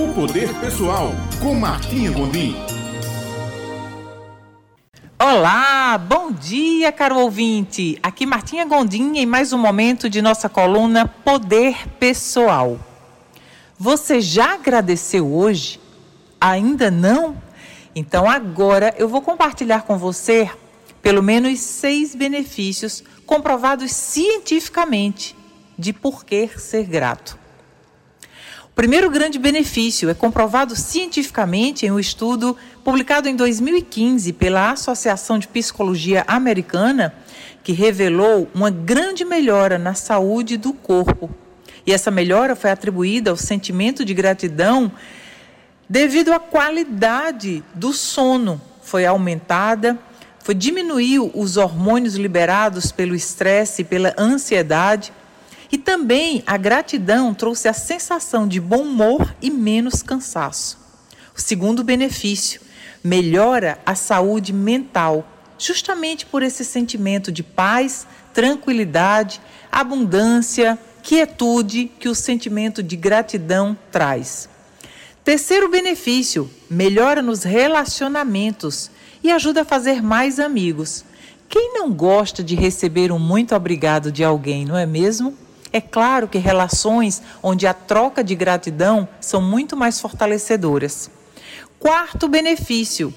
O Poder Pessoal, com Martinha Gondim. Olá, bom dia, caro ouvinte. Aqui Martinha Gondim em mais um momento de nossa coluna Poder Pessoal. Você já agradeceu hoje? Ainda não? Então agora eu vou compartilhar com você pelo menos seis benefícios comprovados cientificamente de por que ser grato. Primeiro grande benefício é comprovado cientificamente em um estudo publicado em 2015 pela Associação de Psicologia Americana, que revelou uma grande melhora na saúde do corpo. E essa melhora foi atribuída ao sentimento de gratidão devido à qualidade do sono. Foi aumentada, foi diminuiu os hormônios liberados pelo estresse e pela ansiedade e também a gratidão trouxe a sensação de bom humor e menos cansaço. O segundo benefício, melhora a saúde mental, justamente por esse sentimento de paz, tranquilidade, abundância, quietude que o sentimento de gratidão traz. Terceiro benefício, melhora nos relacionamentos e ajuda a fazer mais amigos. Quem não gosta de receber um muito obrigado de alguém, não é mesmo? É claro que relações onde a troca de gratidão são muito mais fortalecedoras. Quarto benefício: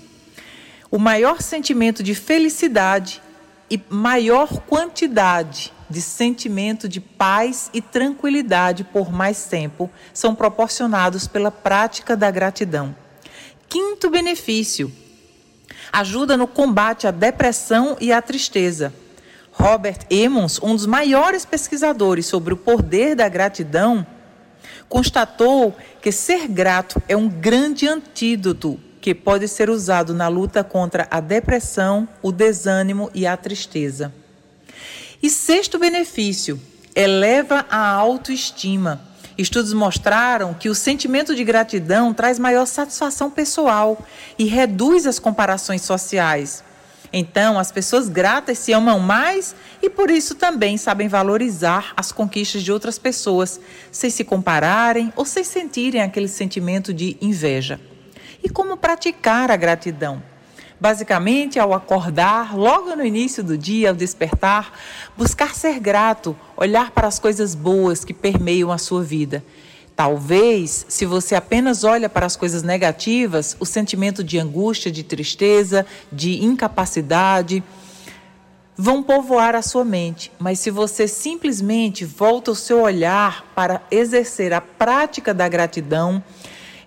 o maior sentimento de felicidade e maior quantidade de sentimento de paz e tranquilidade por mais tempo são proporcionados pela prática da gratidão. Quinto benefício: ajuda no combate à depressão e à tristeza. Robert Emmons, um dos maiores pesquisadores sobre o poder da gratidão, constatou que ser grato é um grande antídoto que pode ser usado na luta contra a depressão, o desânimo e a tristeza. E sexto benefício, eleva a autoestima. Estudos mostraram que o sentimento de gratidão traz maior satisfação pessoal e reduz as comparações sociais. Então, as pessoas gratas se amam mais e por isso também sabem valorizar as conquistas de outras pessoas, sem se compararem ou sem sentirem aquele sentimento de inveja. E como praticar a gratidão? Basicamente, ao acordar, logo no início do dia, ao despertar, buscar ser grato, olhar para as coisas boas que permeiam a sua vida Talvez, se você apenas olha para as coisas negativas, o sentimento de angústia, de tristeza, de incapacidade vão povoar a sua mente. Mas se você simplesmente volta o seu olhar para exercer a prática da gratidão,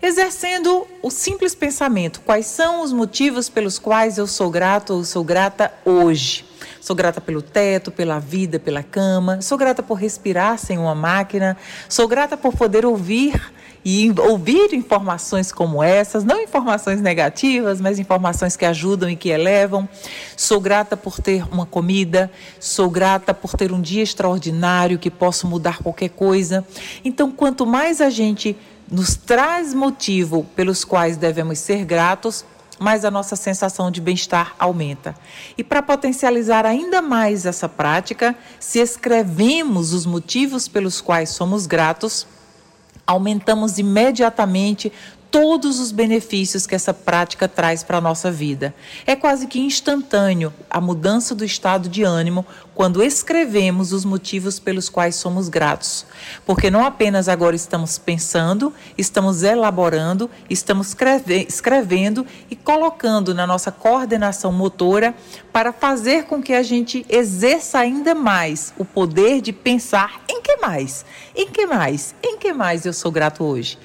exercendo o simples pensamento: quais são os motivos pelos quais eu sou grato ou sou grata hoje? Sou grata pelo teto, pela vida, pela cama. Sou grata por respirar sem uma máquina. Sou grata por poder ouvir e ouvir informações como essas, não informações negativas, mas informações que ajudam e que elevam. Sou grata por ter uma comida, sou grata por ter um dia extraordinário que posso mudar qualquer coisa. Então, quanto mais a gente nos traz motivo pelos quais devemos ser gratos, mais a nossa sensação de bem-estar aumenta. E para potencializar ainda mais essa prática, se escrevemos os motivos pelos quais somos gratos, aumentamos imediatamente todos os benefícios que essa prática traz para a nossa vida. É quase que instantâneo a mudança do estado de ânimo quando escrevemos os motivos pelos quais somos gratos. Porque não apenas agora estamos pensando, estamos elaborando, estamos escrevendo e colocando na nossa coordenação motora para fazer com que a gente exerça ainda mais o poder de pensar em que mais, em que mais, em que mais eu sou grato hoje.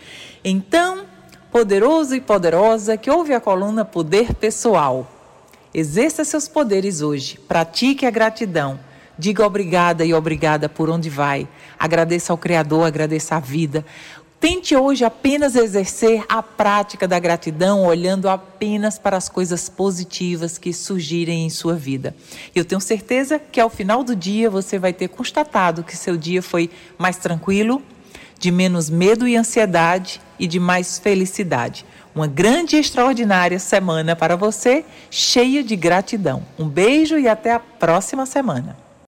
Então, poderoso e poderosa que ouve a coluna Poder Pessoal. Exerça seus poderes hoje, pratique a gratidão. Diga obrigada e obrigada por onde vai. Agradeça ao Criador, agradeça a vida. Tente hoje apenas exercer a prática da gratidão, olhando apenas para as coisas positivas que surgirem em sua vida. Eu tenho certeza que ao final do dia você vai ter constatado que seu dia foi mais tranquilo, de menos medo e ansiedade e de mais felicidade. Uma grande e extraordinária semana para você, cheia de gratidão. Um beijo e até a próxima semana.